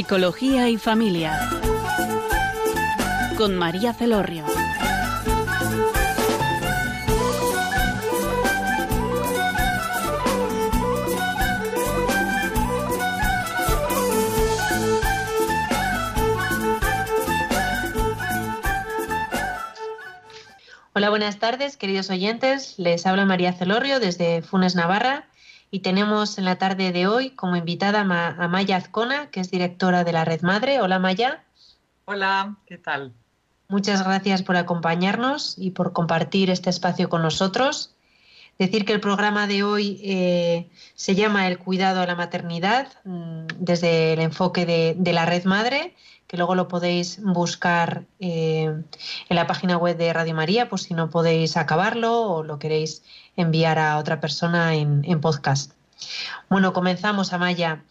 Psicología y Familia. Con María Celorrio. Hola, buenas tardes, queridos oyentes. Les habla María Celorrio desde Funes, Navarra. Y tenemos en la tarde de hoy como invitada a Maya Azcona, que es directora de la Red Madre. Hola, Maya. Hola, ¿qué tal? Muchas gracias por acompañarnos y por compartir este espacio con nosotros. Decir que el programa de hoy eh, se llama El cuidado a la maternidad mm, desde el enfoque de, de la Red Madre que luego lo podéis buscar eh, en la página web de Radio María, por si no podéis acabarlo o lo queréis enviar a otra persona en, podcast. Bueno, comenzamos, Amaya.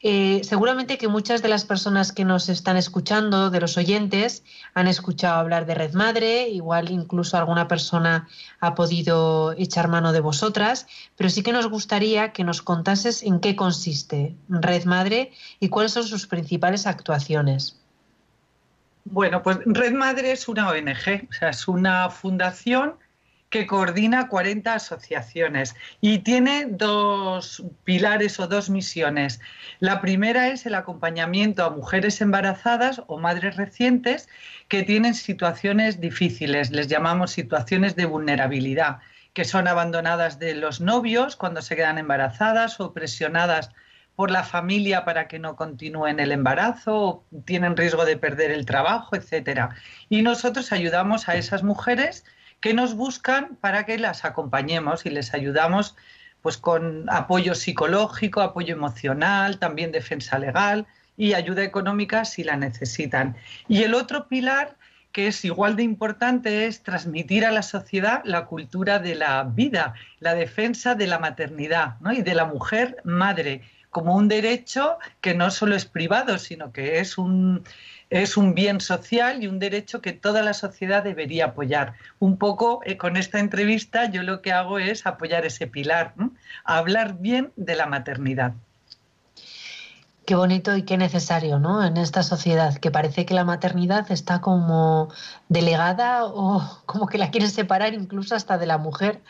Eh, seguramente que muchas de las personas que nos están escuchando, de los oyentes, han escuchado hablar de Red Madre, igual incluso alguna persona ha podido echar mano de vosotras, pero sí que nos gustaría que nos contases en qué consiste Red Madre y cuáles son sus principales actuaciones. Bueno, pues Red Madre es una ONG, o sea, es una fundación que coordina 40 asociaciones y tiene dos pilares o dos misiones. La primera es el acompañamiento a mujeres embarazadas o madres recientes que tienen situaciones difíciles, les llamamos situaciones de vulnerabilidad, que son abandonadas de los novios cuando se quedan embarazadas o presionadas por la familia para que no continúen el embarazo, tienen riesgo de perder el trabajo, etcétera. Y nosotros ayudamos a esas mujeres que nos buscan para que las acompañemos y les ayudamos pues con apoyo psicológico, apoyo emocional, también defensa legal y ayuda económica si la necesitan. Y el otro pilar que es igual de importante es transmitir a la sociedad la cultura de la vida, la defensa de la maternidad y de la mujer madre como un derecho que no solo es privado, sino que es un, es un bien social y un derecho que toda la sociedad debería apoyar. Un poco eh, con esta entrevista yo lo que hago es apoyar ese pilar, hablar bien de la maternidad. Qué bonito y qué necesario, ¿no? En esta sociedad que parece que la maternidad está como delegada o como que la quieren separar incluso hasta de la mujer,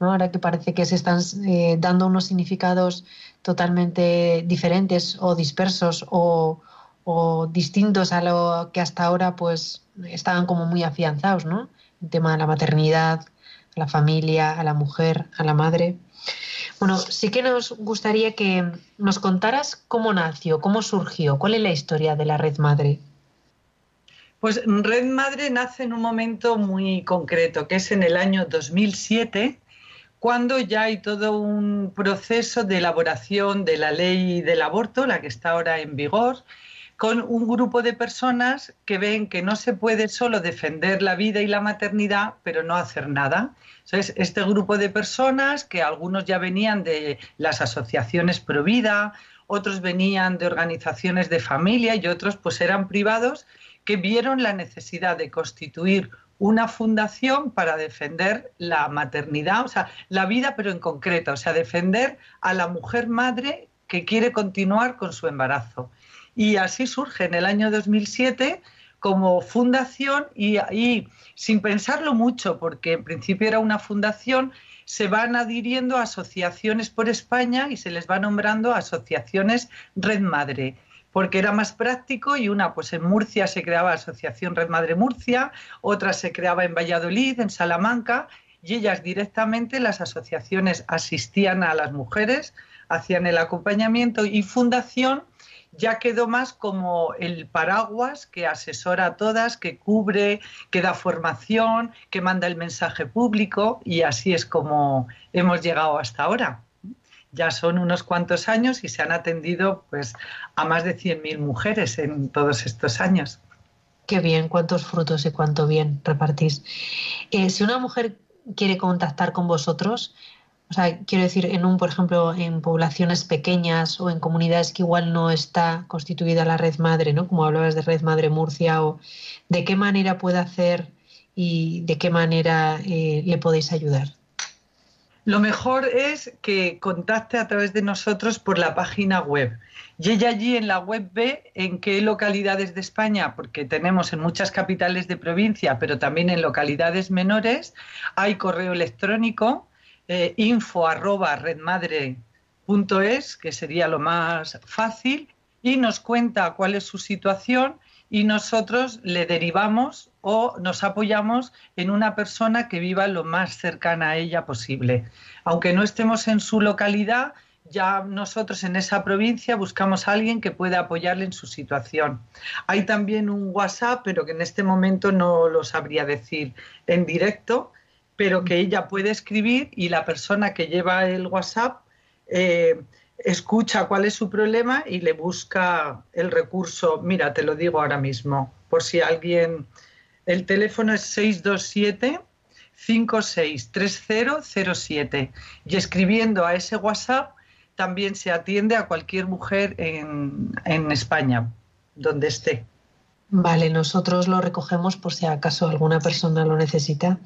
Ahora que parece que se están eh, dando unos significados totalmente diferentes o dispersos o, distintos a lo que hasta ahora pues estaban como muy afianzados, ¿no? El tema de la maternidad, a la familia, a la mujer, a la madre. Bueno, sí que nos gustaría que nos contaras cómo nació, cómo surgió, cuál es la historia de la Red Madre. Pues Red Madre nace en un momento muy concreto, que es en el año 2007, cuando ya hay todo un proceso de elaboración de la ley del aborto, la que está ahora en vigor, con un grupo de personas que ven que no se puede solo defender la vida y la maternidad, pero no hacer nada. Entonces, este grupo de personas, que algunos ya venían de las asociaciones pro vida, otros venían de organizaciones de familia y otros pues eran privados, que vieron la necesidad de constituir una fundación para defender la maternidad, o sea, la vida, pero en concreto, o sea, defender a la mujer madre que quiere continuar con su embarazo. Y así surge en el año 2007 como fundación y, y sin pensarlo mucho, porque en principio era una fundación, se van adhiriendo asociaciones por España y se les va nombrando asociaciones Red Madre porque era más práctico y una, pues en Murcia se creaba Asociación Red Madre Murcia, otra se creaba en Valladolid, en Salamanca, y ellas directamente, las asociaciones asistían a las mujeres, hacían el acompañamiento y Fundación ya quedó más como el paraguas que asesora a todas, que cubre, que da formación, que manda el mensaje público y así es como hemos llegado hasta ahora ya son unos cuantos años y se han atendido pues a más de 100.000 mujeres en todos estos años. Qué bien, cuántos frutos y cuánto bien repartís. Eh, si una mujer quiere contactar con vosotros, o sea, quiero decir, en un, por ejemplo, en poblaciones pequeñas o en comunidades que igual no está constituida la red madre, ¿no? Como hablabas de red madre Murcia, o de qué manera puede hacer y de qué manera eh, le podéis ayudar. Lo mejor es que contacte a través de nosotros por la página web. Y ella allí en la web ve en qué localidades de España, porque tenemos en muchas capitales de provincia, pero también en localidades menores, hay correo electrónico eh, que sería lo más fácil, y nos cuenta cuál es su situación y nosotros le derivamos o nos apoyamos en una persona que viva lo más cercana a ella posible. Aunque no estemos en su localidad, ya nosotros en esa provincia buscamos a alguien que pueda apoyarle en su situación. Hay también un WhatsApp, pero que en este momento no lo sabría decir en directo, pero que ella puede escribir y la persona que lleva el WhatsApp eh, escucha cuál es su problema y le busca el recurso. Mira, te lo digo ahora mismo, por si alguien... El teléfono es 627 563007 y escribiendo a ese WhatsApp también se atiende a cualquier mujer en, España, donde esté. Vale, nosotros lo recogemos por si acaso alguna persona lo necesita.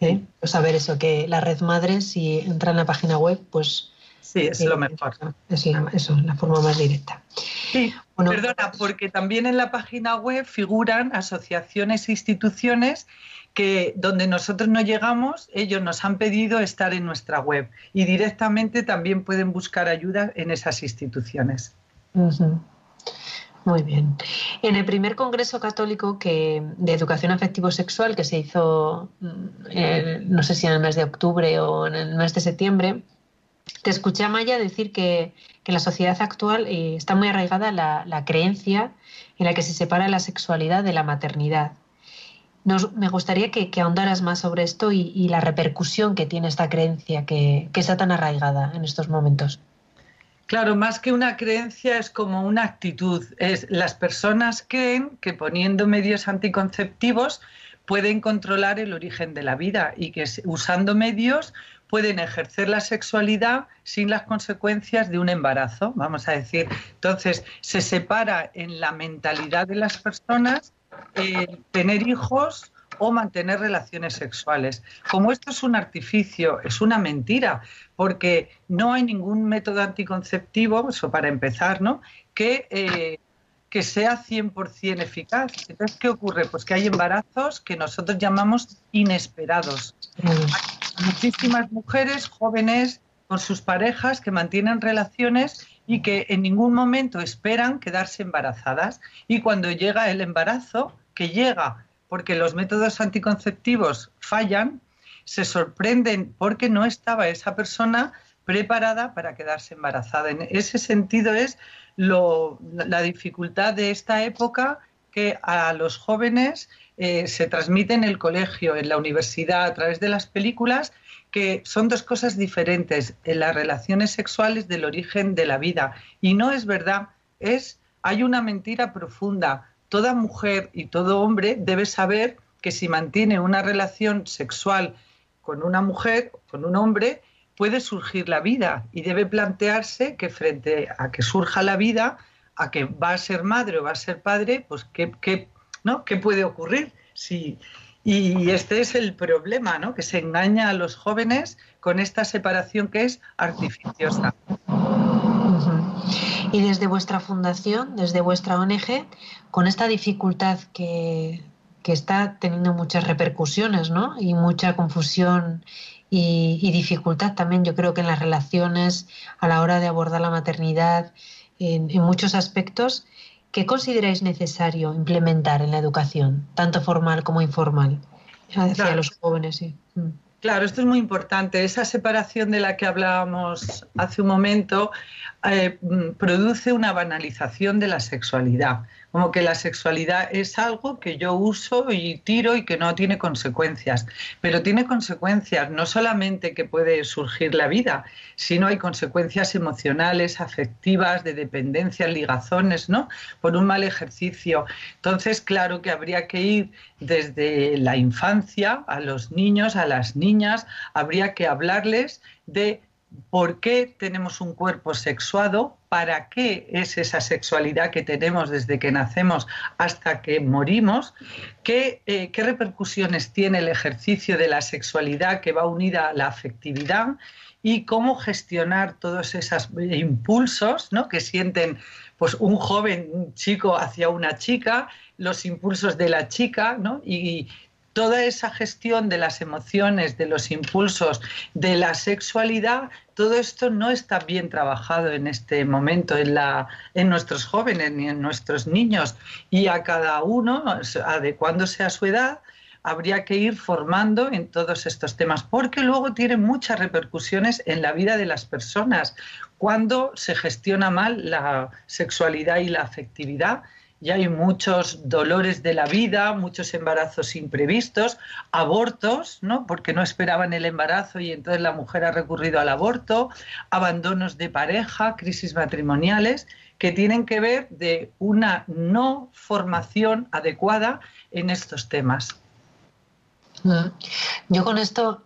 ¿eh? Pues saber eso, que la red madre, si entra en la página web, pues... Sí, es lo eh, mejor. Es la, eso, la forma más directa. Sí, perdona, porque también en la página web figuran asociaciones e instituciones que donde nosotros no llegamos, ellos nos han pedido estar en nuestra web y directamente también pueden buscar ayuda en esas instituciones. Muy bien. En el primer Congreso Católico que, de Educación Afectivo-Sexual que se hizo, mm, no sé si en el mes de octubre o en el mes de septiembre, te escuché Maya decir que, en la sociedad actual eh, está muy arraigada la, la creencia en la que se separa la sexualidad de la maternidad me gustaría que, ahondaras más sobre esto y, la repercusión que tiene esta creencia que, está tan arraigada en estos momentos. Claro, más que una creencia es como una actitud. Es, las personas creen que poniendo medios anticonceptivos pueden controlar el origen de la vida y que usando medios pueden ejercer la sexualidad sin las consecuencias de un embarazo, vamos a decir. Entonces, se separa en la mentalidad de las personas eh, tener hijos o mantener relaciones sexuales. Como esto es un artificio, es una mentira, porque no hay ningún método anticonceptivo, eso para empezar, ¿no? que, eh, que sea 100% eficaz. Entonces, ¿qué ocurre? Pues que hay embarazos que nosotros llamamos inesperados. Hay muchísimas mujeres jóvenes con sus parejas que mantienen relaciones y que en ningún momento esperan quedarse embarazadas. Y cuando llega el embarazo, que llega porque los métodos anticonceptivos fallan, se sorprenden porque no estaba esa persona preparada para quedarse embarazada. En ese sentido es la dificultad de esta época que a los jóvenes eh, se transmite en el colegio, en la universidad, a través de las películas, que son dos cosas diferentes. En las relaciones sexuales del origen de la vida. Y no es verdad, es, hay una mentira profunda. Toda mujer y todo hombre debe saber que si mantiene una relación sexual con una mujer, con un hombre, puede surgir la vida y debe plantearse que frente a que surja la vida, a que va a ser madre o va a ser padre, pues qué, qué, ¿no? ¿Qué puede ocurrir si, y este es el problema, ¿no? Que se engaña a los jóvenes con esta separación que es artificiosa. Y desde vuestra fundación, desde vuestra ONG, con esta dificultad que, está teniendo muchas repercusiones, ¿no? Y mucha confusión y, dificultad también, yo creo que en las relaciones a la hora de abordar la maternidad, en muchos aspectos, ¿Qué consideráis necesario implementar en la educación, tanto formal como informal, hacia los jóvenes? Sí. Mm. Claro, esto es muy importante. Esa separación de la que hablábamos hace un momento eh, mm, produce una banalización de la sexualidad como que la sexualidad es algo que yo uso y tiro y que no tiene consecuencias. Pero tiene consecuencias, no solamente que puede surgir la vida, sino hay consecuencias emocionales, afectivas, de dependencia, ligazones, ¿no? Por un mal ejercicio. Entonces, claro que habría que ir desde la infancia a los niños, a las niñas, habría que hablarles de por qué tenemos un cuerpo sexuado, para qué es esa sexualidad que tenemos desde que nacemos hasta que morimos, qué, eh, qué repercusiones tiene el ejercicio de la sexualidad que va unida a la afectividad y cómo gestionar todos esos impulsos ¿no? que sienten pues, un joven, un chico hacia una chica, los impulsos de la chica, ¿no? y toda esa gestión de las emociones, de los impulsos, de la sexualidad, todo esto no está bien trabajado en este momento en, la, en nuestros jóvenes ni en nuestros niños. Y a cada uno, adecuándose a su edad, habría que ir formando en todos estos temas, porque luego tiene muchas repercusiones en la vida de las personas cuando se gestiona mal la sexualidad y la afectividad y hay muchos dolores de la vida, muchos embarazos imprevistos, abortos, ¿no? porque no esperaban el embarazo y entonces la mujer ha recurrido al aborto, abandonos de pareja, crisis matrimoniales, que tienen que ver de una no formación adecuada en estos temas. Mm. Yo con esto,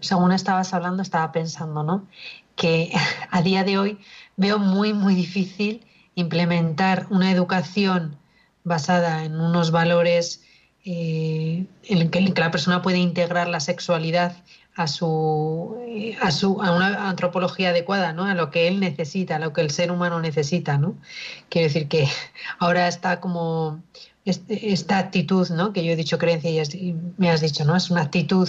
según estabas hablando, estaba pensando, ¿no? Que a día de hoy veo muy, muy difícil implementar una educación basada en unos valores eh, en, que, la persona puede integrar la sexualidad a su, eh, a su a una antropología adecuada, ¿no? A lo que él necesita, a lo que el ser humano necesita, ¿no? Quiero decir que ahora está como este, esta actitud, ¿no? Que yo he dicho creencia y me has dicho, ¿no? Es una actitud,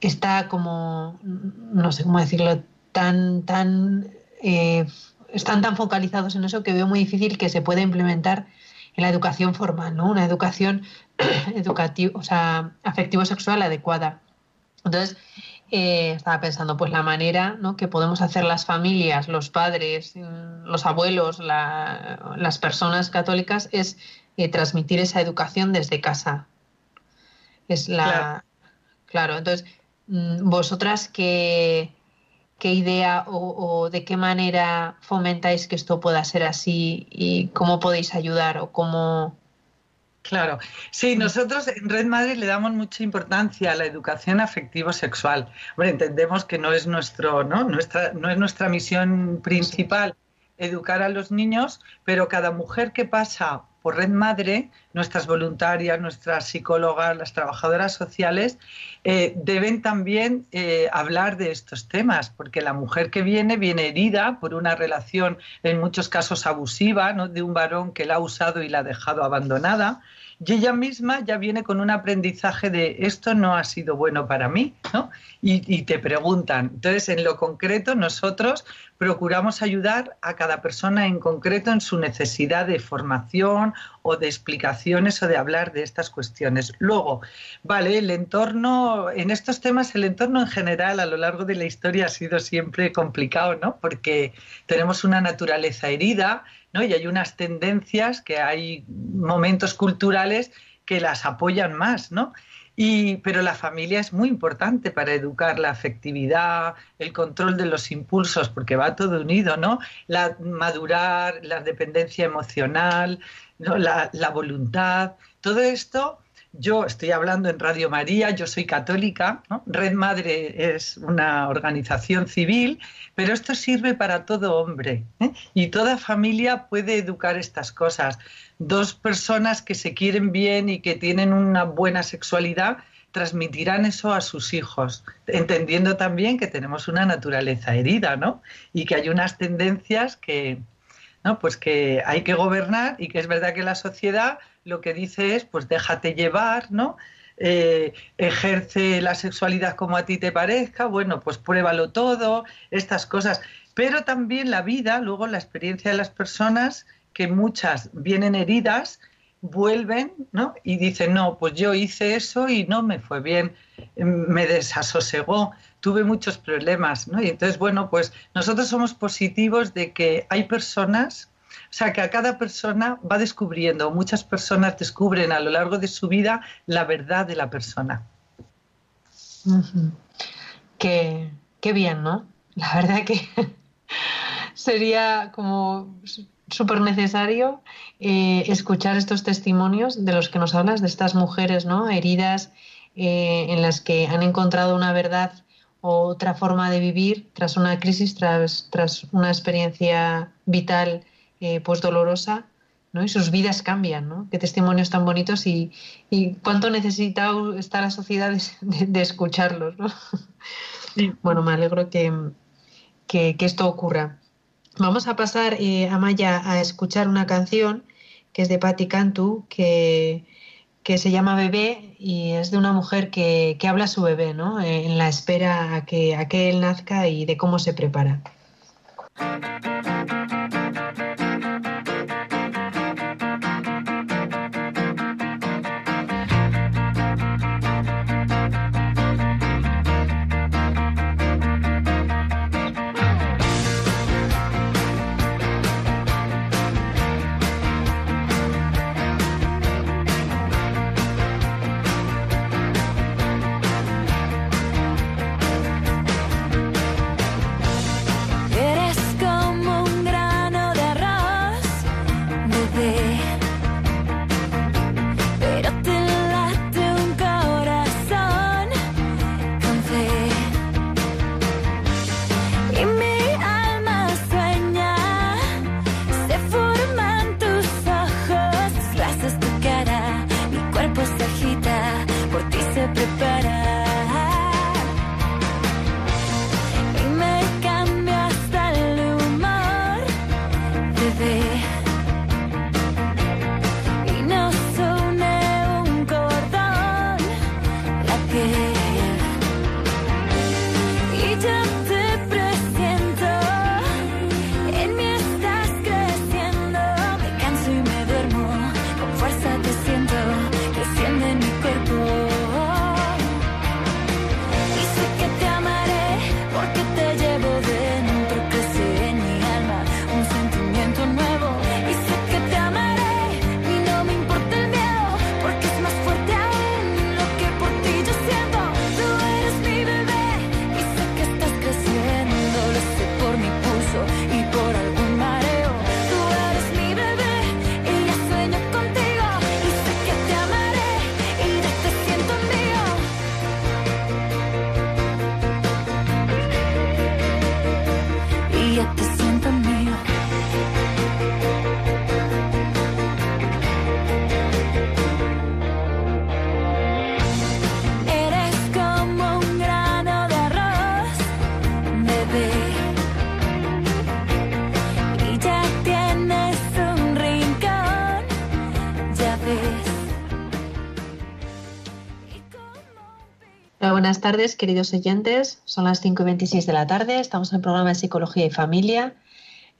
está como, no sé cómo decirlo, tan, tan eh, están tan focalizados en eso que veo muy difícil que se pueda implementar en la educación formal, ¿no? Una educación educativa, o sea, afectivo-sexual adecuada. Entonces, eh, estaba pensando, pues la manera ¿no? que podemos hacer las familias, los padres, mm, los abuelos, las personas católicas es eh, transmitir esa educación desde casa. Es la. Claro, claro entonces, mm, vosotras que qué idea o, de qué manera fomentáis que esto pueda ser así y cómo podéis ayudar o cómo... Claro, sí, nosotros en Red Madre le damos mucha importancia a la educación afectivo-sexual. Bueno, entendemos que no es, nuestro, ¿no? Nuestra, no es nuestra misión principal educar a los niños, pero cada mujer que pasa por Red Madre, nuestras voluntarias, nuestras psicólogas, las trabajadoras sociales, eh, deben también eh, hablar de estos temas, porque la mujer que viene viene herida por una relación en muchos casos abusiva, ¿no? de un varón que la ha usado y la ha dejado abandonada, y ella misma ya viene con un aprendizaje de esto no ha sido bueno para mí, ¿no? Y, te preguntan. Entonces, en lo concreto, nosotros procuramos ayudar a cada persona en concreto en su necesidad de formación o de explicaciones o de hablar de estas cuestiones. Luego, vale, el entorno, en estos temas, el entorno en general a lo largo de la historia ha sido siempre complicado, ¿no? Porque tenemos una naturaleza herida, ¿no? Y hay unas tendencias que hay momentos culturales que las apoyan más, ¿no? Y, pero la familia es muy importante para educar la afectividad, el control de los impulsos, porque va todo unido, ¿no? La madurar, la dependencia emocional, la, la voluntad, todo esto yo estoy hablando en Radio María, yo soy católica, Red Madre es una organización civil, pero esto sirve para todo hombre ¿eh? y toda familia puede educar estas cosas. Dos personas que se quieren bien y que tienen una buena sexualidad transmitirán eso a sus hijos, entendiendo también que tenemos una naturaleza herida, ¿no? Y que hay unas tendencias que, ¿no? Pues que hay que gobernar y que es verdad que la sociedad lo que dice es, pues déjate llevar, ¿no? Eh, ejerce la sexualidad como a ti te parezca, bueno, pues pruébalo todo, estas cosas. Pero también la vida, luego la experiencia de las personas, que muchas vienen heridas, vuelven ¿no? y dicen, no, pues yo hice eso y no me fue bien, me desasosegó, tuve muchos problemas. ¿no? Y entonces, bueno, pues nosotros somos positivos de que hay personas o sea, que a cada persona va descubriendo, muchas personas descubren a lo largo de su vida la verdad de la persona. qué, bien, ¿no? La verdad que sería como súper necesario eh, escuchar estos testimonios de los que nos hablas, de estas mujeres, ¿no? Heridas eh, en las que han encontrado una verdad otra forma de vivir tras una crisis, tras, tras una experiencia vital eh, pues dolorosa, ¿no? Y sus vidas cambian, ¿no? Qué testimonios tan bonitos y, cuánto necesita está la sociedad de, escucharlos, ¿no? Bueno, me alegro que, que, esto ocurra. Vamos a pasar, eh, a Maya, a escuchar una canción que es de Patti Cantu, que, que se llama Bebé y es de una mujer que, que habla a su bebé, ¿no? En la espera a que, a que él nazca y de cómo se prepara. Buenas tardes, queridos oyentes. Son las 5 y 26 de la tarde. Estamos en el programa de Psicología y Familia.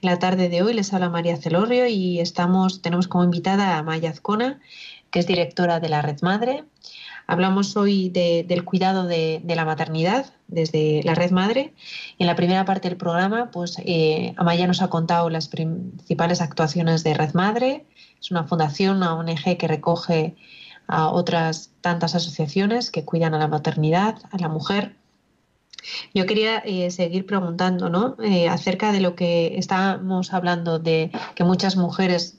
En la tarde de hoy les habla María Celorrio y estamos, tenemos como invitada a Maya Azcona, que es directora de la Red Madre. Hablamos hoy del cuidado de, la maternidad desde la Red Madre. En la primera parte del programa, pues eh, Amaya nos ha contado las principales actuaciones de Red Madre. Es una fundación, una ONG que recoge a otras tantas asociaciones que cuidan a la maternidad, a la mujer. Yo quería eh, seguir preguntando ¿no? Eh, acerca de lo que estábamos hablando de que muchas mujeres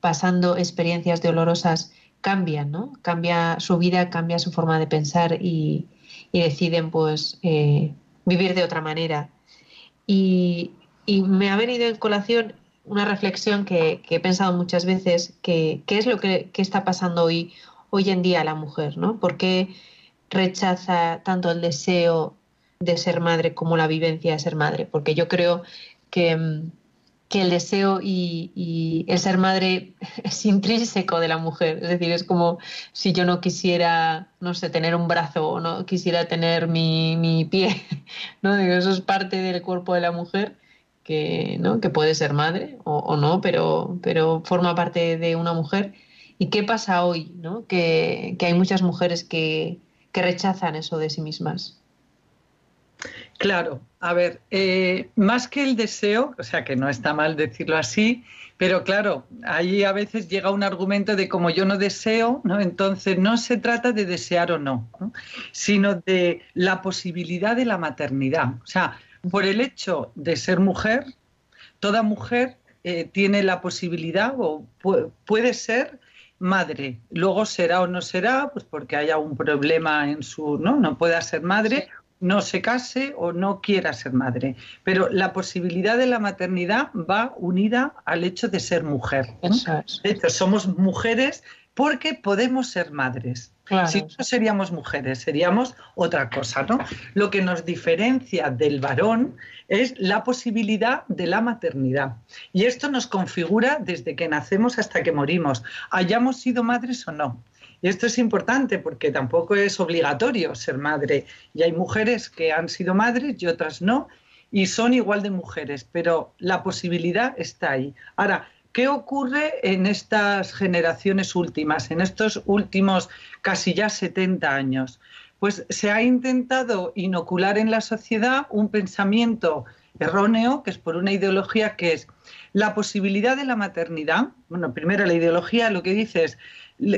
pasando experiencias dolorosas cambian, ¿no? Cambia su vida, cambia su forma de pensar y, deciden pues eh, vivir de otra manera. Y, me ha venido en colación una reflexión que, he pensado muchas veces, que qué es lo que, que, está pasando hoy hoy en día la mujer, ¿no? ¿Por qué rechaza tanto el deseo de ser madre como la vivencia de ser madre? Porque yo creo que, mm, que el deseo y, el ser madre es intrínseco de la mujer. Es decir, es como si yo no quisiera, no sé, tener un brazo o no quisiera tener mi, pie, ¿no? eso es parte del cuerpo de la mujer que, ¿no? que puede ser madre o, o no, pero, pero forma parte de una mujer ¿Y qué pasa hoy? ¿no? Que, hay muchas mujeres que, rechazan eso de sí mismas. Claro, a ver, eh, más que el deseo, o sea que no está mal decirlo así, pero claro, ahí a veces llega un argumento de como yo no deseo, ¿no? entonces no se trata de desear o no, sino de la posibilidad de la maternidad. O sea, por el hecho de ser mujer, toda mujer eh, tiene la posibilidad o puede ser madre. Luego será o no será, pues porque haya un problema en su, ¿no? No pueda ser madre, no se case o no quiera ser madre. Pero la posibilidad de la maternidad va unida al hecho de ser mujer. De hecho, somos mujeres porque podemos ser madres. Si no seríamos mujeres, seríamos otra cosa, ¿no? Lo que nos diferencia del varón es la posibilidad de la maternidad. Y esto nos configura desde que nacemos hasta que morimos, hayamos sido madres o no. Y esto es importante porque tampoco es obligatorio ser madre. Y hay mujeres que han sido madres y otras no, y son igual de mujeres, pero la posibilidad está ahí. Ahora, ¿qué ocurre en estas generaciones últimas, en estos últimos casi ya 70 años? Pues se ha intentado inocular en la sociedad un pensamiento erróneo, que es por una ideología que es la posibilidad de la maternidad. Bueno, primero la ideología lo que dice es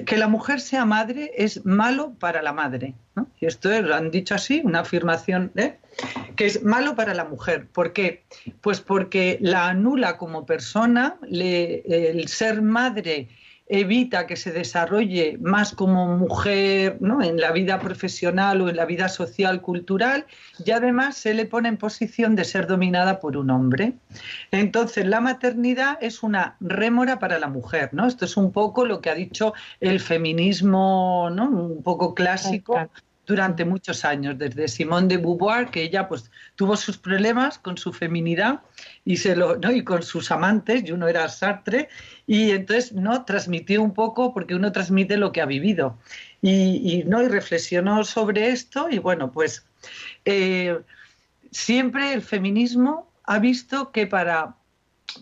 que la mujer sea madre es malo para la madre. Y esto lo han dicho así, una afirmación, ¿eh? Es malo para la mujer. ¿Por qué? Pues porque la anula como persona, el ser madre evita que se desarrolle más como mujer ¿no? en la vida profesional o en la vida social, cultural, y además se le pone en posición de ser dominada por un hombre. Entonces, la maternidad es una rémora para la mujer, ¿no? Esto es un poco lo que ha dicho el feminismo, ¿no? Un poco clásico durante muchos años, desde Simone de Beauvoir, que ella pues tuvo sus problemas con su feminidad y se lo, ¿no? y con sus amantes, y uno era Sartre, y entonces no transmitió un poco porque uno transmite lo que ha vivido. Y, no y reflexionó sobre esto y bueno, pues eh, siempre el feminismo ha visto que para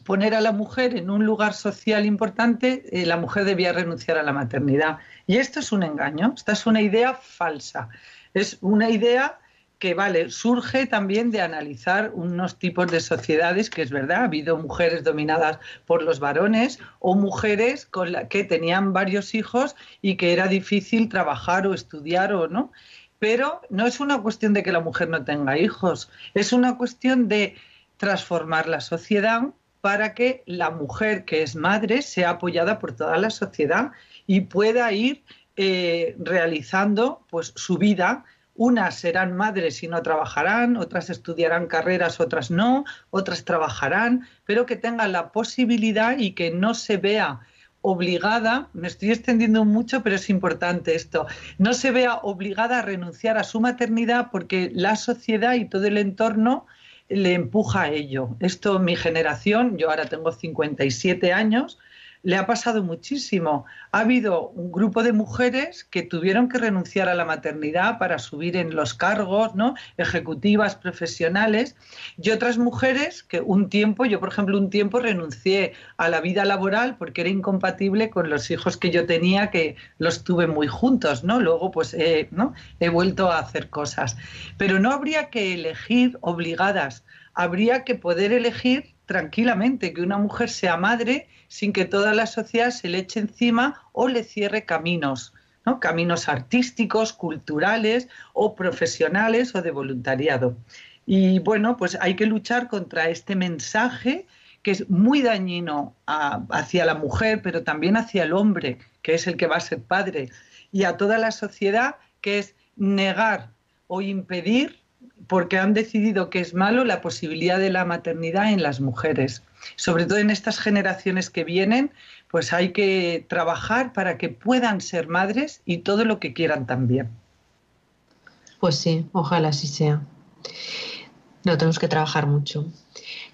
poner a la mujer en un lugar social importante, eh, la mujer debía renunciar a la maternidad. Y esto es un engaño, esta es una idea falsa. Es una idea que, vale, surge también de analizar unos tipos de sociedades que es verdad, ha habido mujeres dominadas por los varones o mujeres con la que tenían varios hijos y que era difícil trabajar o estudiar o no. Pero no es una cuestión de que la mujer no tenga hijos, es una cuestión de transformar la sociedad para que la mujer que es madre sea apoyada por toda la sociedad y pueda ir eh, realizando pues, su vida. Unas serán madres y no trabajarán, otras estudiarán carreras, otras no, otras trabajarán, pero que tengan la posibilidad y que no se vea obligada, me estoy extendiendo mucho, pero es importante esto, no se vea obligada a renunciar a su maternidad porque la sociedad y todo el entorno le empuja a ello. Esto mi generación, yo ahora tengo 57 años, le ha pasado muchísimo. Ha habido un grupo de mujeres que tuvieron que renunciar a la maternidad para subir en los cargos, ¿no? Ejecutivas, profesionales, y otras mujeres que un tiempo, yo por ejemplo un tiempo renuncié a la vida laboral porque era incompatible con los hijos que yo tenía, que los tuve muy juntos, ¿no? Luego pues ¿no? he vuelto a hacer cosas. Pero no habría que elegir obligadas, habría que poder elegir tranquilamente que una mujer sea madre sin que toda la sociedad se le eche encima o le cierre caminos, ¿no? caminos artísticos, culturales o profesionales o de voluntariado. Y bueno, pues hay que luchar contra este mensaje que es muy dañino hacia la mujer, pero también hacia el hombre, que es el que va a ser padre, y a toda la sociedad, que es negar o impedir porque han decidido que es malo la posibilidad de la maternidad en las mujeres. Sobre todo en estas generaciones que vienen, pues hay que trabajar para que puedan ser madres y todo lo que quieran también. Pues sí, ojalá así sea. No, tenemos que trabajar mucho.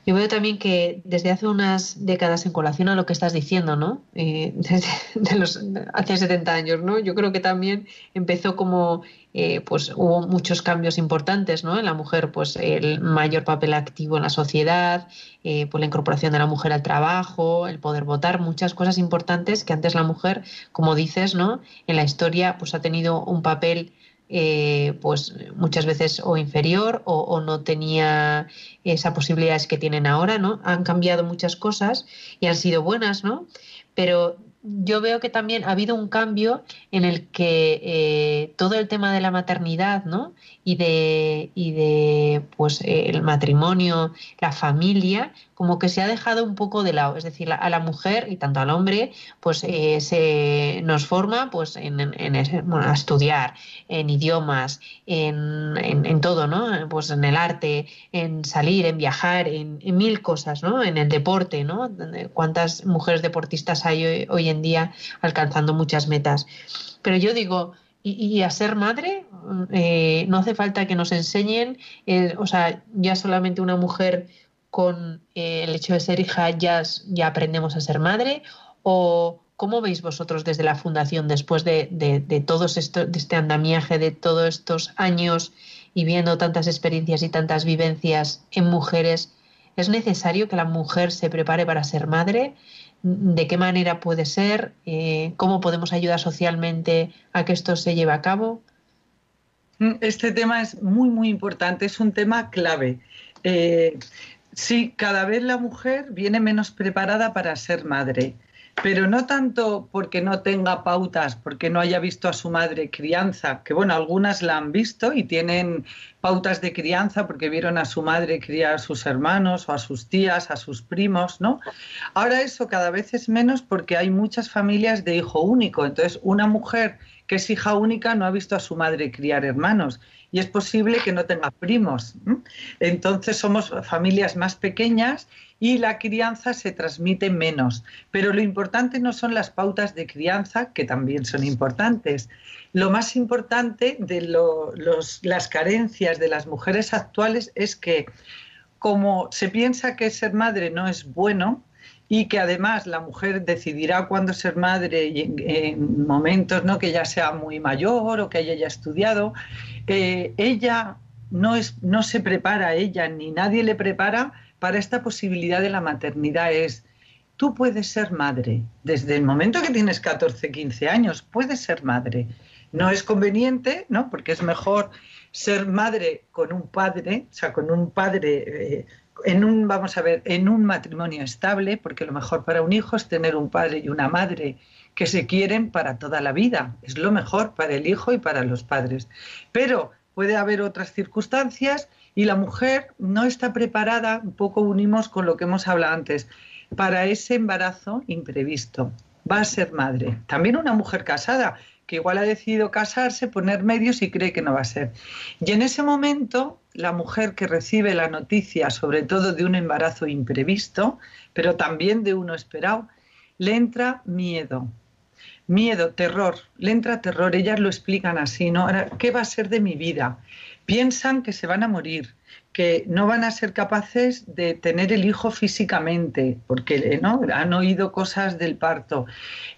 Yo veo también que desde hace unas décadas en colación a lo que estás diciendo, ¿no? Eh, desde los, hace 70 años, ¿no? Yo creo que también empezó como, eh, pues hubo muchos cambios importantes, ¿no? En la mujer, pues el mayor papel activo en la sociedad, eh, pues la incorporación de la mujer al trabajo, el poder votar, muchas cosas importantes que antes la mujer, como dices, ¿no? En la historia, pues ha tenido un papel eh, pues muchas veces o inferior o, no tenía esas posibilidades que tienen ahora, ¿no? Han cambiado muchas cosas y han sido buenas, ¿no? Pero yo veo que también ha habido un cambio en el que eh, todo el tema de la maternidad, ¿no? Y de, y de pues eh, el matrimonio, la familia, como que se ha dejado un poco de lado. Es decir, a la mujer y tanto al hombre, pues eh, se nos forma pues en, a estudiar, en idiomas, en, en, todo, ¿no? Pues en el arte, en salir, en viajar, en, mil cosas, ¿no? En el deporte, ¿no? Cuántas mujeres deportistas hay hoy, en día alcanzando muchas metas. Pero yo digo, y, a ser madre, eh, no hace falta que nos enseñen, eh, o sea, ya solamente una mujer con eh, el hecho de ser hija ya, ya aprendemos a ser madre? ¿O cómo veis vosotros desde la fundación después de, de, de todo este andamiaje, de todos estos años y viendo tantas experiencias y tantas vivencias en mujeres? ¿Es necesario que la mujer se prepare para ser madre? ¿De qué manera puede ser? Eh, ¿Cómo podemos ayudar socialmente a que esto se lleve a cabo? Este tema es muy, muy importante, es un tema clave. Eh, Sí, cada vez la mujer viene menos preparada para ser madre, pero no tanto porque no tenga pautas, porque no haya visto a su madre crianza, que bueno, algunas la han visto y tienen pautas de crianza porque vieron a su madre criar a sus hermanos o a sus tías, a sus primos, ¿no? Ahora eso cada vez es menos porque hay muchas familias de hijo único, entonces una mujer que es hija única no ha visto a su madre criar hermanos y es posible que no tenga primos. Entonces somos familias más pequeñas y la crianza se transmite menos. Pero lo importante no son las pautas de crianza, que también son importantes. Lo más importante de las carencias de las mujeres actuales es que como se piensa que ser madre no es bueno, y que además la mujer decidirá cuándo ser madre en momentos ¿no? que ya sea muy mayor o que haya ya estudiado, ella no, es, no se prepara, ella ni nadie le prepara para esta posibilidad de la maternidad. Es, tú puedes ser madre, desde el momento que tienes 14, 15 años, puedes ser madre. No es conveniente, ¿no? Porque es mejor ser madre con un padre, o sea, con un padre eh, en un, vamos a ver, en un matrimonio estable, porque lo mejor para un hijo es tener un padre y una madre que se quieren para toda la vida. Es lo mejor para el hijo y para los padres. Pero puede haber otras circunstancias y la mujer no está preparada, un poco unimos con lo que hemos hablado antes, para ese embarazo imprevisto. Va a ser madre. También una mujer casada, que igual ha decidido casarse, poner medios y cree que no va a ser. Y en ese momento, la mujer que recibe la noticia, sobre todo de un embarazo imprevisto, pero también de uno esperado, le entra miedo. Miedo, terror, le entra terror, ellas lo explican así, ¿no? ¿Qué va a ser de mi vida? Piensan que se van a morir, que no van a ser capaces de tener el hijo físicamente, porque ¿no? han oído cosas del parto.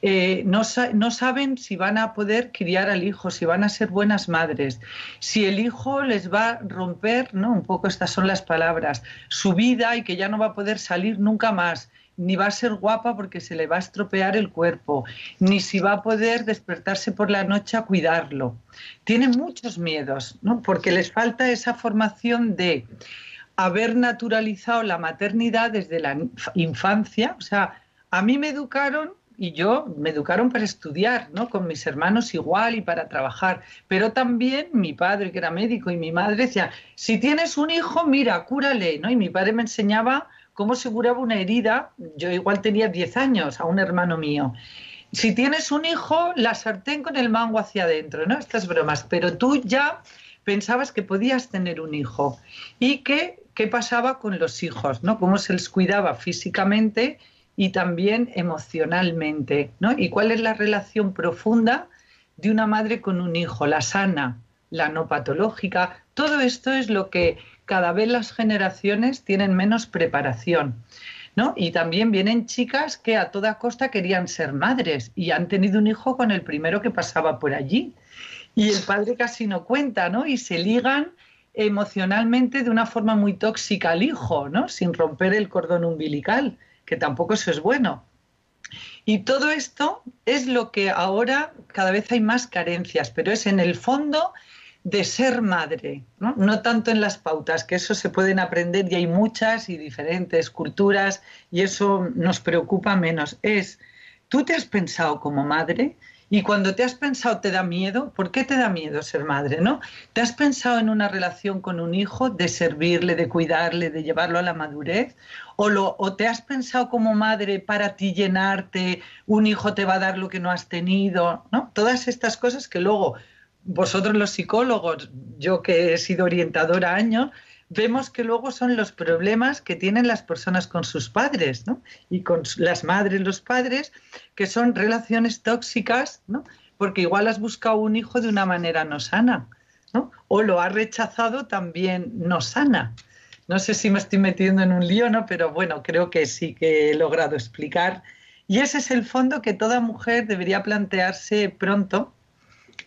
Eh, no, no, saben si van a poder criar al hijo, si van a ser buenas madres, si el hijo les va a romper, ¿no? un poco estas son las palabras, su vida y que ya no va a poder salir nunca más ni va a ser guapa porque se le va a estropear el cuerpo, ni si va a poder despertarse por la noche a cuidarlo. Tienen muchos miedos, ¿no? porque les falta esa formación de haber naturalizado la maternidad desde la infancia. O sea, a mí me educaron y yo me educaron para estudiar, ¿no? Con mis hermanos igual y para trabajar. Pero también mi padre, que era médico, y mi madre decía, si tienes un hijo, mira, cúrale, ¿no? Y mi padre me enseñaba cómo se curaba una herida. Yo igual tenía 10 años a un hermano mío. Si tienes un hijo, la sartén con el mango hacia adentro, ¿no? Estas bromas. Pero tú ya pensabas que podías tener un hijo. Y que, qué pasaba con los hijos, ¿no? Cómo se les cuidaba físicamente y también emocionalmente, ¿no? Y cuál es la relación profunda de una madre con un hijo, la sana, la no patológica. Todo esto es lo que cada vez las generaciones tienen menos preparación. ¿no? Y también vienen chicas que a toda costa querían ser madres y han tenido un hijo con el primero que pasaba por allí. Y el padre casi no cuenta, ¿no? Y se ligan emocionalmente de una forma muy tóxica al hijo, ¿no? Sin romper el cordón umbilical, que tampoco eso es bueno. Y todo esto es lo que ahora cada vez hay más carencias, pero es en el fondo de ser madre, ¿no? tanto en las pautas, que eso se pueden aprender y hay muchas y diferentes culturas y eso nos preocupa menos. Es ¿Tú te has pensado como madre? Y cuando te has pensado te da miedo, ¿por qué te da miedo ser madre, no? ¿Te has pensado en una relación con un hijo de servirle, de cuidarle, de llevarlo a la madurez? ¿O, lo, o te has pensado como madre para ti llenarte, un hijo te va a dar lo que no has tenido, ¿no? Todas estas cosas que luego vosotros los psicólogos, yo que he sido orientadora años, vemos que luego son los problemas que tienen las personas con sus padres, ¿no? Y con las madres, los padres, que son relaciones tóxicas, ¿no? Porque igual has buscado un hijo de una manera no sana, ¿no? O lo has rechazado también no sana. No sé si me estoy metiendo en un lío, ¿no? Pero bueno, creo que sí que he logrado explicar. Y ese es el fondo que toda mujer debería plantearse pronto,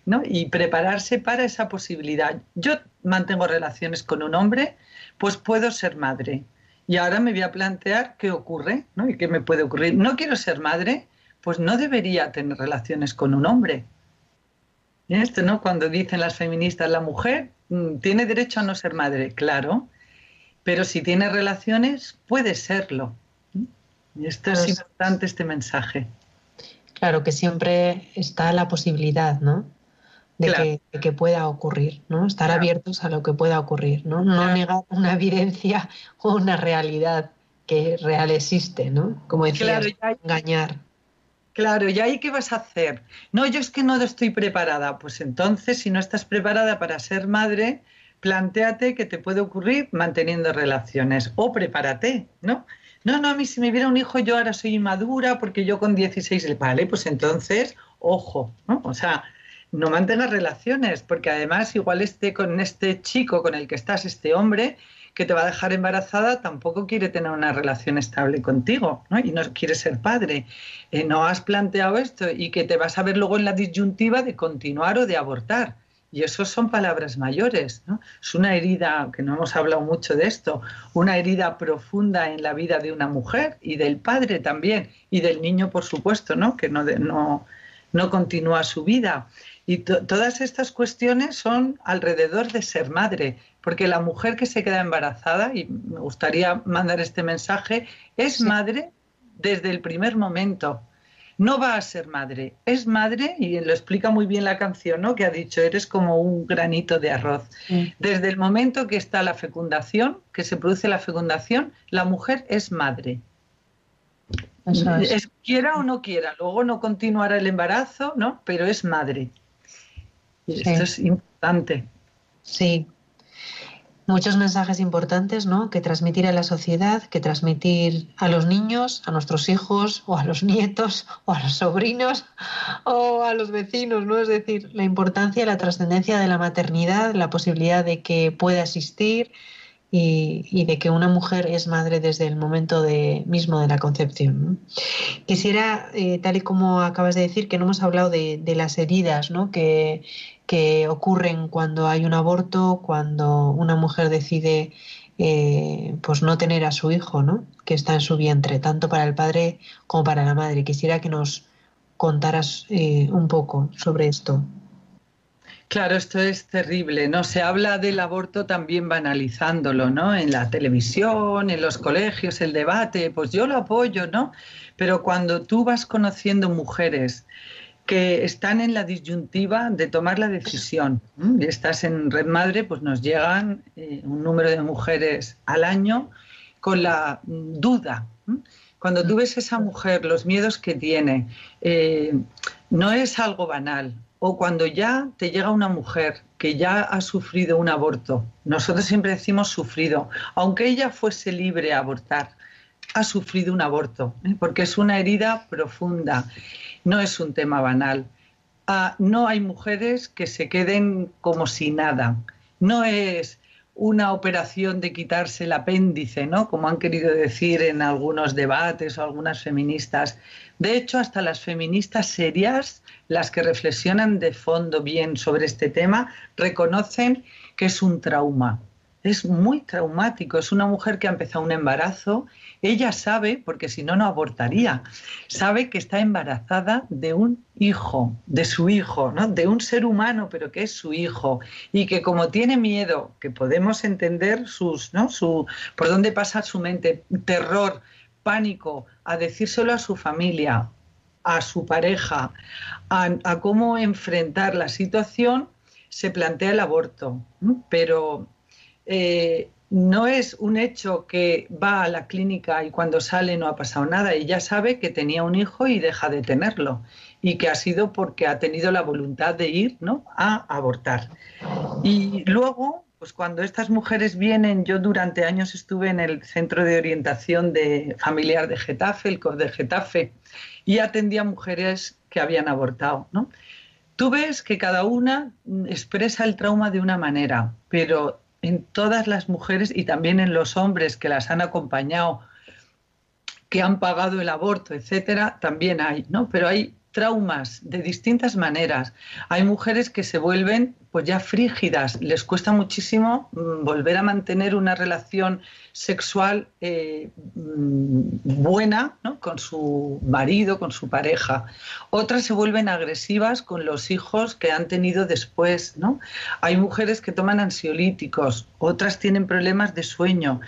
¿no? Y prepararse para esa posibilidad. Yo mantengo relaciones con un hombre, pues puedo ser madre. Y ahora me voy a plantear qué ocurre, ¿no? Y qué me puede ocurrir. No quiero ser madre, pues no debería tener relaciones con un hombre. Esto, ¿no? Cuando dicen las feministas, la mujer mm, tiene derecho a no ser madre, claro, pero si tiene relaciones, puede serlo. Y esto es importante, este mensaje. Claro que siempre está la posibilidad, ¿no? De, que, pueda ocurrir, ¿no? Estar abiertos a lo que pueda ocurrir, ¿no? No negar una evidencia o una realidad que real existe, ¿no? Como decía, engañar. Claro, ¿y ahí qué vas a hacer? No, yo es que no estoy preparada. Pues entonces, si no estás preparada para ser madre, planteate que te puede ocurrir manteniendo relaciones o prepárate, ¿no? No, no, a mí si me viera un hijo yo ahora soy inmadura porque yo con 16, vale, pues entonces, ojo, ¿no? O sea, no mantengas relaciones, porque además igual este con este chico con el que estás, este hombre que te va a dejar embarazada, tampoco quiere tener una relación estable contigo, ¿no? Y no quiere ser padre. Eh, no has planteado esto y que te vas a ver luego en la disyuntiva de continuar o de abortar. Y eso son palabras mayores, ¿no? Es una herida, que no hemos hablado mucho de esto, una herida profunda en la vida de una mujer y del padre también, y del niño, por supuesto, ¿no? Que no, no, no continúa su vida. Y todas estas cuestiones son alrededor de ser madre, porque la mujer que se queda embarazada, y me gustaría mandar este mensaje, es madre desde el primer momento. No va a ser madre, es madre, y lo explica muy bien la canción, ¿no? Que ha dicho, eres como un granito de arroz. Desde el momento que está la fecundación, que se produce la fecundación, la mujer es madre. quiera o no quiera, luego no continuará el embarazo, ¿no? Pero es madre. Esto es importante. Sí. Muchos mensajes importantes, ¿no? Que transmitir a la sociedad, que transmitir a los niños, a nuestros hijos, o a los nietos, o a los sobrinos, o a los vecinos, ¿no? Es decir, la importancia, la trascendencia de la maternidad, la posibilidad de que pueda existir, y, de que una mujer es madre desde el momento de, mismo de la concepción. Quisiera, eh, tal y como acabas de decir, que no hemos hablado de, las heridas ¿no? que, que, ocurren cuando hay un aborto, cuando una mujer decide eh, pues no tener a su hijo, ¿no? que está en su vientre, tanto para el padre como para la madre. Quisiera que nos contaras eh, un poco sobre esto. Claro, esto es terrible, ¿no? Se habla del aborto también banalizándolo, ¿no? En la televisión, en los colegios, el debate, pues yo lo apoyo, ¿no? Pero cuando tú vas conociendo mujeres que están en la disyuntiva de tomar la decisión, estás en Red Madre, pues nos llegan eh, un número de mujeres al año con la duda. Cuando tú ves esa mujer, los miedos que tiene, eh, no es algo banal, o cuando ya te llega una mujer que ya ha sufrido un aborto, nosotros siempre decimos sufrido, aunque ella fuese libre a abortar, ha sufrido un aborto, ¿eh? porque es una herida profunda, no es un tema banal. Ah, no hay mujeres que se queden como si nada, no es una operación de quitarse el apéndice, ¿no? Como han querido decir en algunos debates o algunas feministas. De hecho, hasta las feministas serias, las que reflexionan de fondo bien sobre este tema, reconocen que es un trauma. Es muy traumático. Es una mujer que ha empezado un embarazo ella sabe, porque si no, no abortaría, sabe que está embarazada de un hijo, de su hijo, ¿no? de un ser humano, pero que es su hijo, y que como tiene miedo, que podemos entender sus, ¿no? su, por dónde pasa su mente, terror, pánico, a decírselo a su familia, a su pareja, a, cómo enfrentar la situación, se plantea el aborto. Pero eh, no es un hecho que va a la clínica y cuando sale no ha pasado nada. Ella sabe que tenía un hijo y deja de tenerlo y que ha sido porque ha tenido la voluntad de ir ¿no? a abortar. Y luego, pues cuando estas mujeres vienen, yo durante años estuve en el centro de orientación de familiar de Getafe, el COR de Getafe, y atendía a mujeres que habían abortado. Tú ves que cada una expresa el trauma de una manera, pero en todas las mujeres y también en los hombres que las han acompañado, que han pagado el aborto, etcétera, también hay, ¿no? Pero hay traumas de distintas maneras. Hay mujeres que se vuelven pues ya frígidas, les cuesta muchísimo mm, volver a mantener una relación sexual eh, mm, buena con su marido, con su pareja. Otras se vuelven agresivas con los hijos que han tenido después. ¿no? Hay mujeres que toman ansiolíticos, otras tienen problemas de sueño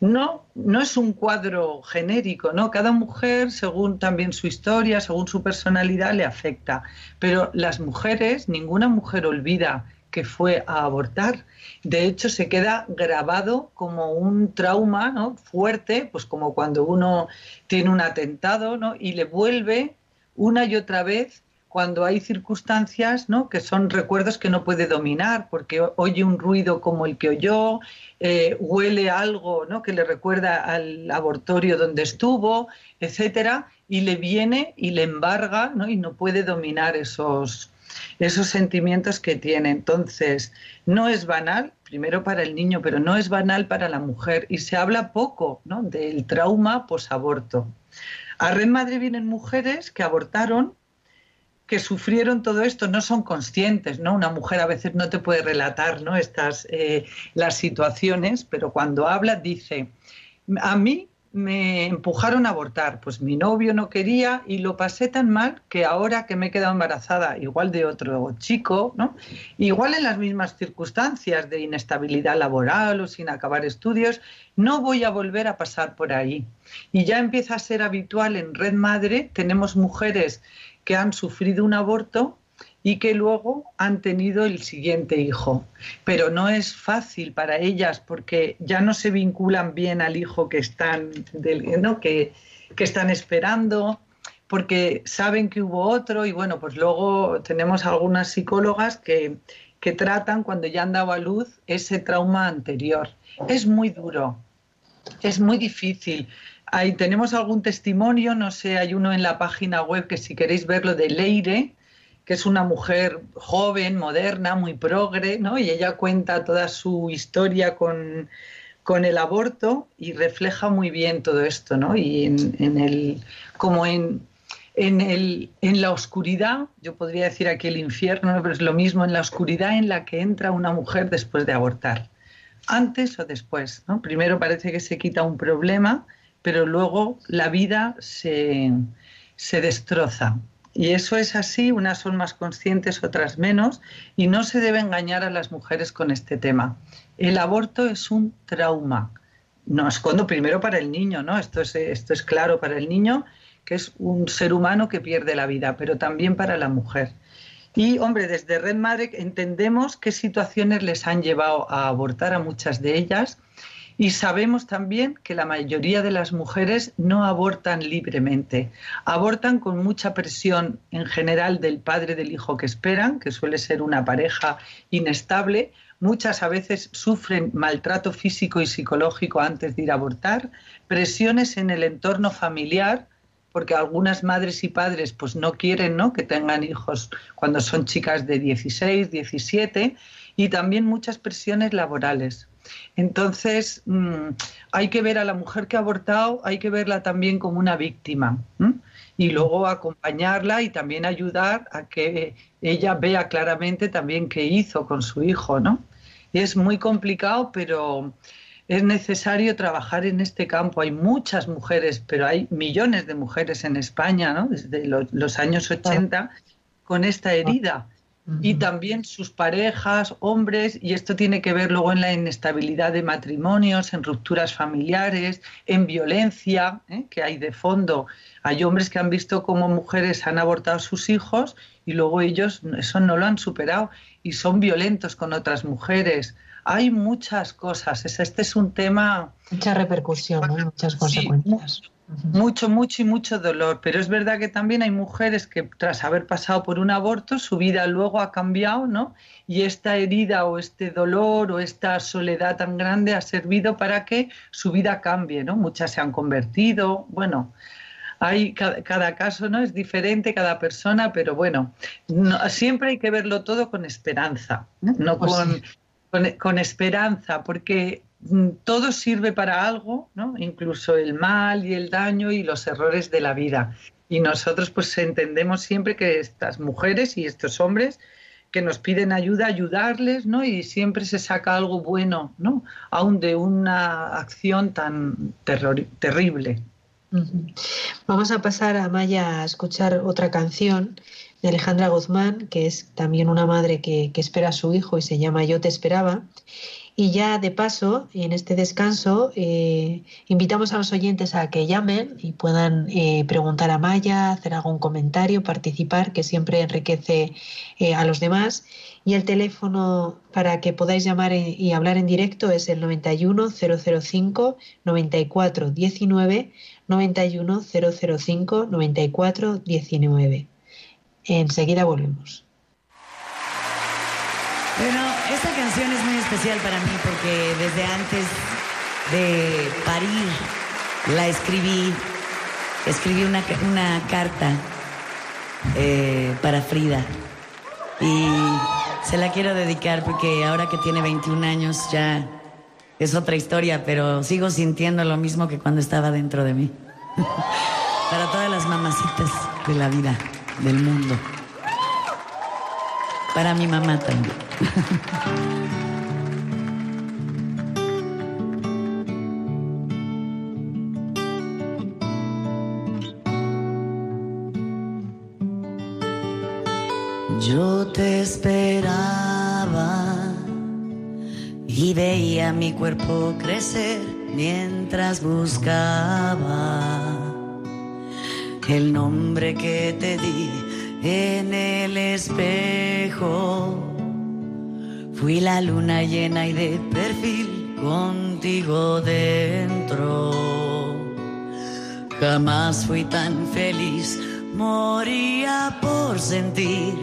no, no es un cuadro genérico, ¿no? Cada mujer, según también su historia, según su personalidad, le afecta. Pero las mujeres, ninguna mujer olvida que fue a abortar. De hecho, se queda grabado como un trauma ¿no? fuerte, pues como cuando uno tiene un atentado, ¿no? Y le vuelve una y otra vez cuando hay circunstancias ¿no? que son recuerdos que no puede dominar, porque oye un ruido como el que oyó, eh, huele algo ¿no? que le recuerda al abortorio donde estuvo, etcétera, y le viene y le embarga ¿no? y no puede dominar esos, esos sentimientos que tiene. Entonces, no es banal, primero para el niño, pero no es banal para la mujer, y se habla poco ¿no? del trauma posaborto. A Red Madre vienen mujeres que abortaron que sufrieron todo esto no son conscientes, ¿no? Una mujer a veces no te puede relatar, ¿no? Estas eh, las situaciones, pero cuando habla dice, a mí me empujaron a abortar, pues mi novio no quería y lo pasé tan mal que ahora que me he quedado embarazada, igual de otro chico, ¿no? Igual en las mismas circunstancias de inestabilidad laboral o sin acabar estudios, no voy a volver a pasar por ahí. Y ya empieza a ser habitual en Red Madre, tenemos mujeres que han sufrido un aborto y que luego han tenido el siguiente hijo. Pero no es fácil para ellas porque ya no se vinculan bien al hijo que están, ¿no? que, que están esperando, porque saben que hubo otro y bueno, pues luego tenemos algunas psicólogas que, que tratan cuando ya han dado a luz ese trauma anterior. Es muy duro, es muy difícil. Tenemos algún testimonio, no sé, hay uno en la página web que si queréis verlo de Leire, que es una mujer joven, moderna, muy progre, ¿no? Y ella cuenta toda su historia con, el aborto y refleja muy bien todo esto, ¿no? Y en, el, como en, en, el, en la oscuridad, yo podría decir aquí el infierno, pero es lo mismo, en la oscuridad en la que entra una mujer después de abortar, antes o después, ¿no? Primero parece que se quita un problema pero luego la vida se, destroza. Y eso es así, unas son más conscientes, otras menos, y no se debe engañar a las mujeres con este tema. El aborto es un trauma. No escondo primero para el niño, ¿no? Esto es, esto es claro para el niño, que es un ser humano que pierde la vida, pero también para la mujer. Y, hombre, desde Red Madre entendemos qué situaciones les han llevado a abortar a muchas de ellas y sabemos también que la mayoría de las mujeres no abortan libremente, abortan con mucha presión en general del padre del hijo que esperan, que suele ser una pareja inestable. Muchas a veces sufren maltrato físico y psicológico antes de ir a abortar, presiones en el entorno familiar, porque algunas madres y padres pues no quieren ¿no? que tengan hijos cuando son chicas de 16, 17 y también muchas presiones laborales. Entonces, mm, hay que ver a la mujer que ha abortado, hay que verla también como una víctima y luego acompañarla y también ayudar a que ella vea claramente también qué hizo con su hijo, ¿no? es muy complicado, pero es necesario trabajar en este campo. Hay muchas mujeres, pero hay millones de mujeres en España, ¿no? Desde los, años 80 con esta herida y también sus parejas, hombres, y esto tiene que ver luego en la inestabilidad de matrimonios, en rupturas familiares, en violencia ¿eh? que hay de fondo. Hay hombres que han visto cómo mujeres han abortado a sus hijos y luego ellos eso no lo han superado y son violentos con otras mujeres. Hay muchas cosas. Este es un tema... Mucha repercusión, muchas consecuencias. Mucho, mucho y mucho dolor, pero es verdad que también hay mujeres que tras haber pasado por un aborto, su vida luego ha cambiado, ¿no? Y esta herida o este dolor o esta soledad tan grande ha servido para que su vida cambie, ¿no? Muchas se han convertido, bueno, hay cada, caso no es diferente cada persona pero bueno siempre hay que verlo todo con esperanza no pues con, con, esperanza porque Mm, todo sirve para algo, ¿no? incluso el mal y el daño y los errores de la vida. Y nosotros pues entendemos siempre que estas mujeres y estos hombres que nos piden ayuda, ayudarles, ¿no? Y siempre se saca algo bueno, ¿no? Aún de una acción tan terrible. Vamos a pasar a Maya a escuchar otra canción de Alejandra Guzmán, que es también una madre que, espera a su hijo y se llama Yo te esperaba. Y ya de paso, en este descanso, eh, invitamos a los oyentes a que llamen y puedan eh, preguntar a Maya, hacer algún comentario, participar, que siempre enriquece eh, a los demás. Y el teléfono para que podáis llamar y hablar en directo es el 91 005 94 19 91 005 94 19. Enseguida volvemos. Bueno, esta canción es muy especial para mí porque desde antes de parir la escribí, escribí una, carta eh, para Frida y se la quiero dedicar porque ahora que tiene 21 años ya es otra historia, pero sigo sintiendo lo mismo que cuando estaba dentro de mí. para todas las mamacitas de la vida, del mundo. Para mi mamá también. Yo te esperaba y veía mi cuerpo crecer mientras buscaba el nombre que te di en el espejo. Fui la luna llena y de perfil contigo dentro. Jamás fui tan feliz, moría por sentir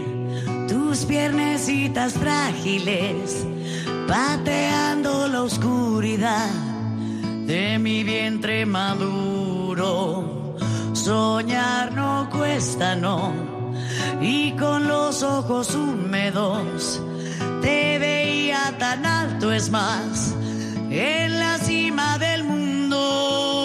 tus piernecitas frágiles, pateando la oscuridad de mi vientre maduro. Soñar no cuesta, no y con los ojos húmedos te veía tan alto, es más, en la cima del mundo.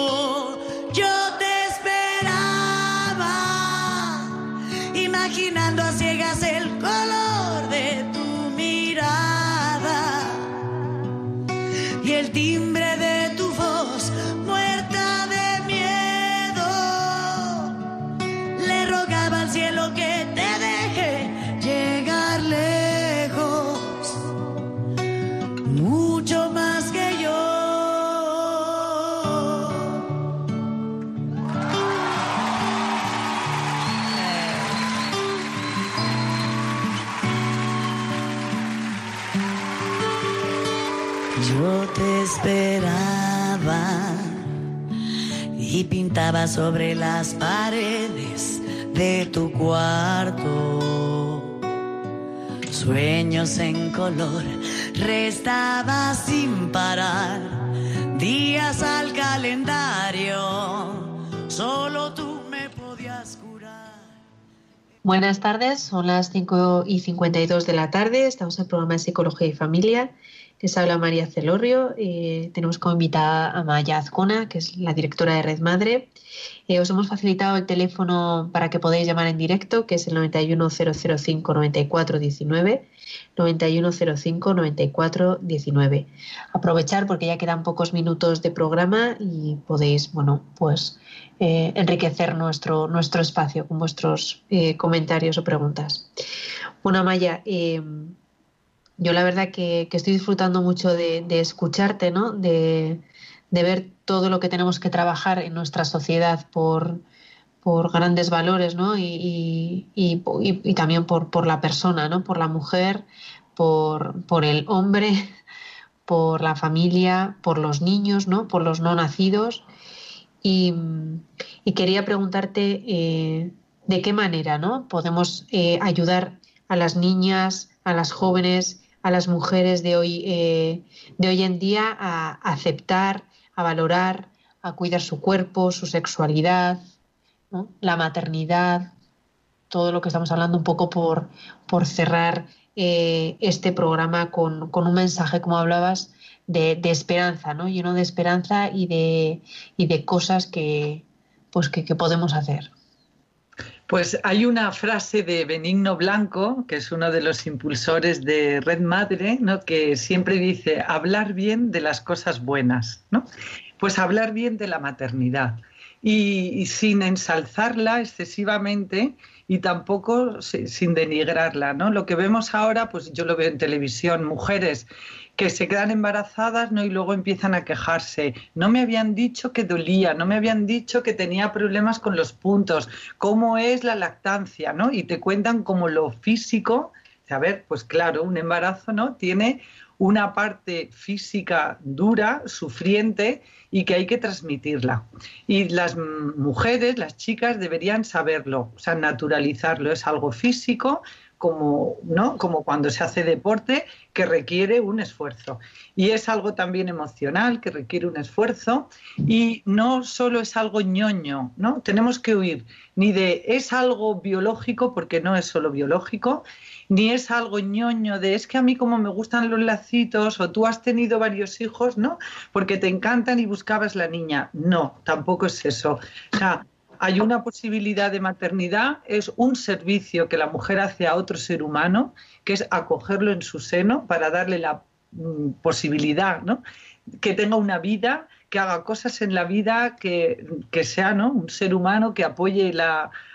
Sobre las paredes de tu cuarto. Sueños en color, restaba sin parar días al calendario. Solo tú me podías curar. Buenas tardes, son las 5 y 52 de la tarde. Estamos en el programa de Psicología y Familia les habla María Celorrio. Eh, tenemos como invitada a Maya Azcona, que es la directora de Red Madre. Eh, os hemos facilitado el teléfono para que podáis llamar en directo, que es el 91005-9419. 9105-9419. Aprovechar porque ya quedan pocos minutos de programa y podéis, bueno, pues eh, enriquecer nuestro, nuestro espacio con vuestros comentarios o preguntas. Bueno, Maya, yo la verdad que, estoy disfrutando mucho de, escucharte, ¿no? De, ver todo lo que tenemos que trabajar en nuestra sociedad por, grandes valores, ¿no? Y, también por, la persona, ¿no? Por la mujer, por, el hombre, por la familia, por los niños, ¿no? Por los no nacidos. Y, quería preguntarte eh, de qué manera, ¿no? Podemos eh, ayudar a las niñas, a las jóvenes, a las mujeres de hoy, eh, de hoy en día a aceptar, a valorar, a cuidar su cuerpo, su sexualidad, la maternidad, todo lo que estamos hablando un poco por, por cerrar eh, este programa con, un mensaje, como hablabas, de, esperanza, ¿no? lleno de esperanza y de, y de cosas que, pues que podemos hacer. Pues hay una frase de Benigno Blanco, que es uno de los impulsores de Red Madre, ¿no? que siempre dice hablar bien de las cosas buenas, ¿no? Pues hablar bien de la maternidad y, sin ensalzarla excesivamente y tampoco sin denigrarla, ¿no? Lo que vemos ahora, pues yo lo veo en televisión, mujeres que se quedan embarazadas ¿no? y luego empiezan a quejarse. No me habían dicho que dolía, no me habían dicho que tenía problemas con los puntos, cómo es la lactancia, ¿no? Y te cuentan como lo físico. A ver, pues claro, un embarazo ¿no? tiene una parte física dura, sufriente y que hay que transmitirla. Y las mujeres, las chicas deberían saberlo, o sea, naturalizarlo. Es algo físico, como, ¿no? como cuando se hace deporte, que requiere un esfuerzo. Y es algo también emocional, que requiere un esfuerzo. Y no solo es algo ñoño, ¿no? Tenemos que huir ni de es algo biológico, porque no es solo biológico, ni es algo ñoño de es que a mí como me gustan los lacitos o tú has tenido varios hijos, ¿no? Porque te encantan y buscabas la niña. No, tampoco es eso. O sea, hay una posibilidad de maternidad, es un servicio que la mujer hace a otro ser humano, que es acogerlo en su seno para darle la mm, posibilidad, ¿no? que tenga una vida, que haga cosas en la vida, que, sea ¿no? un ser humano que apoye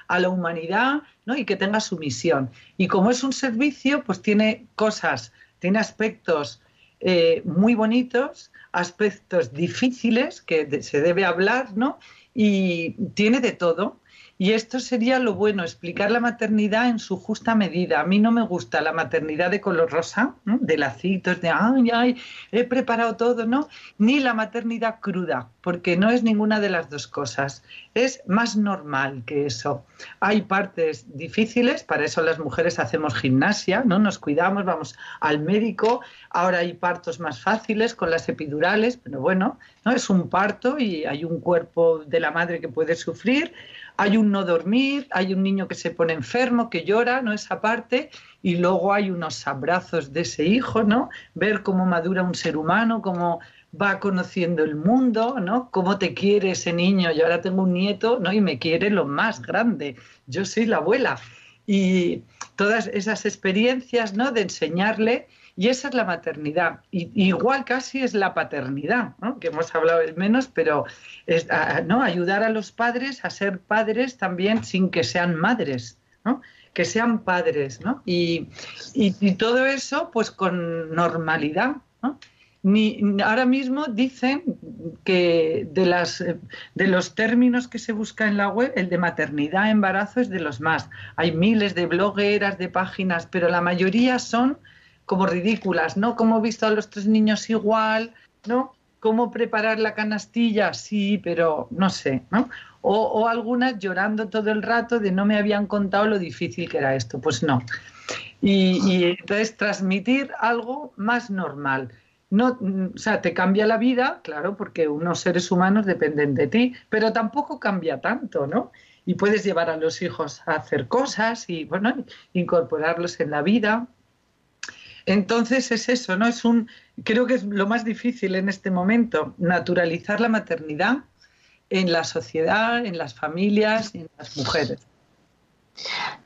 a la humanidad ¿no? y que tenga su misión. Y como es un servicio, pues tiene cosas, tiene aspectos eh, muy bonitos, aspectos difíciles que se debe hablar, ¿no? Y tiene de todo. Y esto sería lo bueno, explicar la maternidad en su justa medida. A mí no me gusta la maternidad de color rosa, de lacitos, de ay, ay, he preparado todo, ¿no? Ni la maternidad cruda, porque no es ninguna de las dos cosas. Es más normal que eso. Hay partes difíciles, para eso las mujeres hacemos gimnasia, ¿no? Nos cuidamos, vamos al médico. Ahora hay partos más fáciles con las epidurales, pero bueno, ¿no? Es un parto y hay un cuerpo de la madre que puede sufrir hay un no dormir, hay un niño que se pone enfermo, que llora, ¿no? Esa parte, y luego hay unos abrazos de ese hijo, ¿no? Ver cómo madura un ser humano, cómo va conociendo el mundo, ¿no? Cómo te quiere ese niño. Yo ahora tengo un nieto, ¿no? Y me quiere lo más grande. Yo soy la abuela. Y todas esas experiencias, ¿no? De enseñarle y esa es la maternidad. Y, igual casi es la paternidad, que hemos hablado menos, pero ¿no? ayudar a los padres a ser padres también sin que sean madres. que sean padres, ¿no? Y, todo eso, pues con normalidad, ahora mismo dicen que de, de los términos que se busca en la web, el de maternidad, embarazo es de los más. Hay miles de blogueras, de páginas, pero la mayoría son como ridículas, ¿no? ¿Cómo he visto a los tres niños igual? ¿No? ¿Cómo preparar la canastilla? Sí, pero no sé, ¿no? O, algunas llorando todo el rato de no me habían contado lo difícil que era esto. Pues no. Y, entonces transmitir algo más normal. No, o sea, te cambia la vida, claro, porque unos seres humanos dependen de ti, pero tampoco cambia tanto, ¿no? Y puedes llevar a los hijos a hacer cosas y, bueno, incorporarlos en la vida. Entonces es eso, ¿no? Es un, creo que es lo más difícil en este momento, naturalizar la maternidad en la sociedad, en las familias y en las mujeres.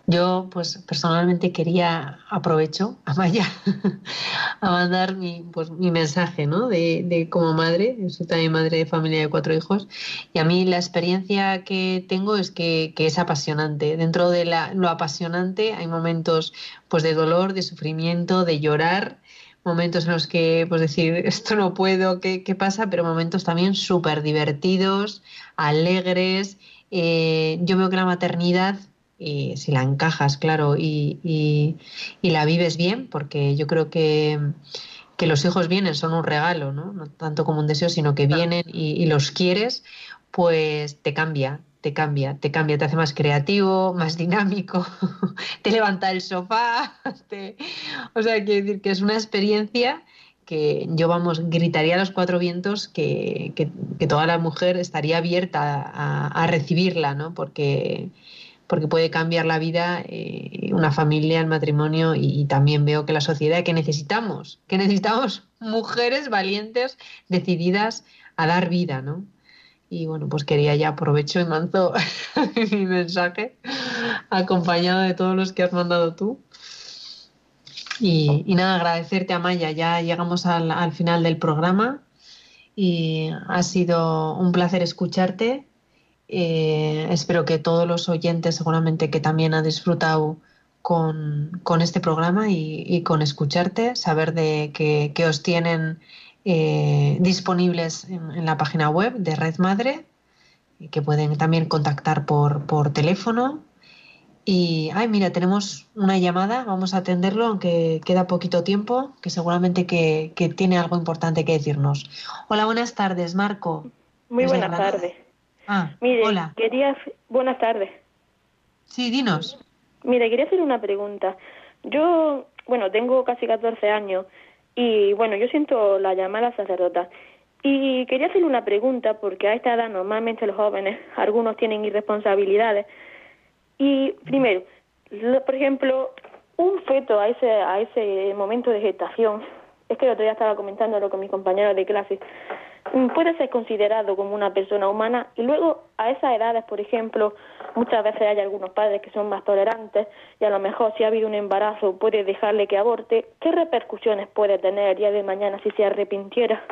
Yo, pues personalmente quería, aprovecho, a Maya, a mandar mi, pues, mi mensaje, ¿no? De, de, como madre, soy también madre de familia de cuatro hijos, y a mí la experiencia que tengo es que, que es apasionante. Dentro de la, lo apasionante hay momentos, pues, de dolor, de sufrimiento, de llorar, momentos en los que, pues, decir, esto no puedo, ¿qué, qué pasa? Pero momentos también súper divertidos, alegres. Eh, yo veo que la maternidad y si la encajas, claro, y, y, la vives bien, porque yo creo que, que, los hijos vienen, son un regalo, ¿no? no tanto como un deseo, sino que vienen y, los quieres, pues te cambia, te cambia, te cambia, te hace más creativo, más dinámico, te levanta el sofá, o sea, quiero decir que es una experiencia que yo, vamos, gritaría a los cuatro vientos que, que, toda la mujer estaría abierta a, a recibirla, ¿no? Porque porque puede cambiar la vida, eh, una familia, el matrimonio y, también veo que la sociedad que necesitamos, que necesitamos mujeres valientes, decididas a dar vida, ¿no? Y bueno, pues quería ya aprovecho y mando mi mensaje acompañado de todos los que has mandado tú. Y, nada, agradecerte a Maya, ya llegamos al, al final del programa y ha sido un placer escucharte eh, espero que todos los oyentes seguramente que también han disfrutado con, este programa y, con escucharte, saber de que, os tienen eh, disponibles en, la página web de Red Madre, y que pueden también contactar por, por teléfono. Y, ay, mira, tenemos una llamada, vamos a atenderlo, aunque queda poquito tiempo, que seguramente que, que tiene algo importante que decirnos. Hola, buenas tardes, Marco. Muy buenas tardes. Ah, Mire, hola. quería... Buenas tardes. Sí, dinos. Mire, quería hacer una pregunta. Yo, bueno, tengo casi 14 años y, bueno, yo siento la llamada sacerdota. Y quería hacerle una pregunta porque a esta edad normalmente los jóvenes, algunos tienen irresponsabilidades. Y primero, por ejemplo, un feto a ese, a ese momento de gestación, es que el otro día estaba comentándolo con mis compañeros de clase, puede ser considerado como una persona humana y luego a esas edades, por ejemplo, muchas veces hay algunos padres que son más tolerantes y a lo mejor si ha habido un embarazo puede dejarle que aborte, ¿qué repercusiones puede tener el día de mañana si se arrepintiera?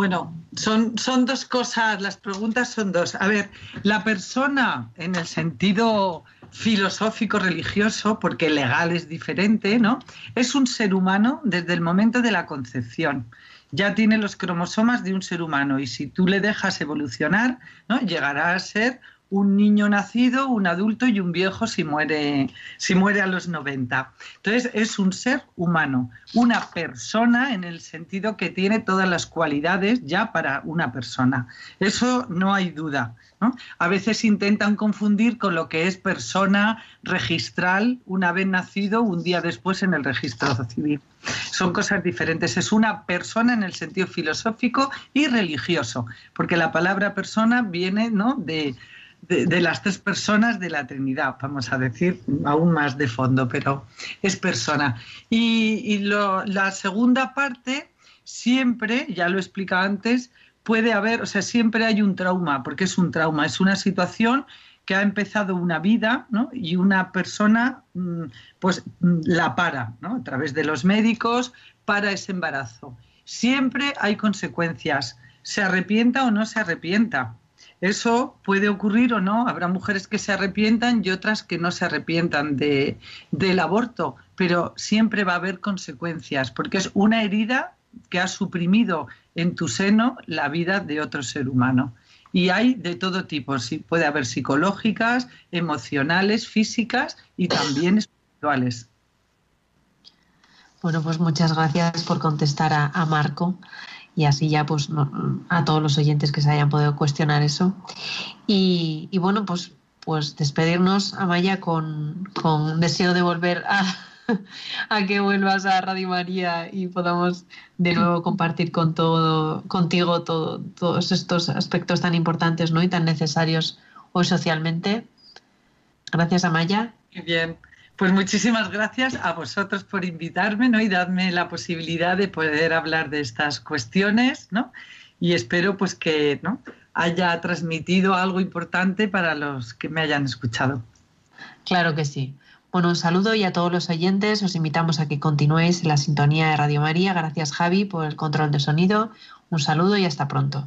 Bueno, son, son dos cosas, las preguntas son dos. A ver, la persona en el sentido filosófico religioso, porque legal es diferente, ¿no? Es un ser humano desde el momento de la concepción ya tiene los cromosomas de un ser humano y si tú le dejas evolucionar, ¿no? llegará a ser un niño nacido, un adulto y un viejo si muere, si muere a los 90. Entonces es un ser humano, una persona en el sentido que tiene todas las cualidades ya para una persona. Eso no hay duda. A veces intentan confundir con lo que es persona registral una vez nacido, un día después en el registro civil. Son cosas diferentes. Es una persona en el sentido filosófico y religioso, porque la palabra persona viene ¿no? de, de, las tres personas de la Trinidad, vamos a decir, aún más de fondo, pero es persona. Y, la segunda parte, siempre, ya lo he explicado antes, puede haber, o sea, siempre hay un trauma, porque es un trauma, es una situación que ha empezado una vida ¿no? y una persona mm, pues mm, la para ¿no? a través de los médicos para ese embarazo. Siempre hay consecuencias, se arrepienta o no se arrepienta. Eso puede ocurrir o no. Habrá mujeres que se arrepientan y otras que no se arrepientan de, del aborto, pero siempre va a haber consecuencias porque es una herida que ha suprimido en tu seno la vida de otro ser humano. Y hay de todo tipo, sí, puede haber psicológicas, emocionales, físicas y también espirituales. Bueno, pues muchas gracias por contestar a, Marco y así ya pues a todos los oyentes que se hayan podido cuestionar eso. Y, bueno, pues, pues despedirnos, Amaya, con, con deseo de volver a, a que vuelvas a Radio María y podamos de nuevo compartir con todo, contigo todos estos aspectos tan importantes ¿no? y tan necesarios hoy socialmente. Gracias, Amaya. Muy bien. Pues muchísimas gracias a vosotros por invitarme ¿no? y darme la posibilidad de poder hablar de estas cuestiones. ¿no? Y espero pues que ¿no? haya transmitido algo importante para los que me hayan escuchado. Claro que sí. Bueno, un saludo y a todos los oyentes os invitamos a que continuéis en la sintonía de Radio María. Gracias Javi por el control de sonido. Un saludo y hasta pronto.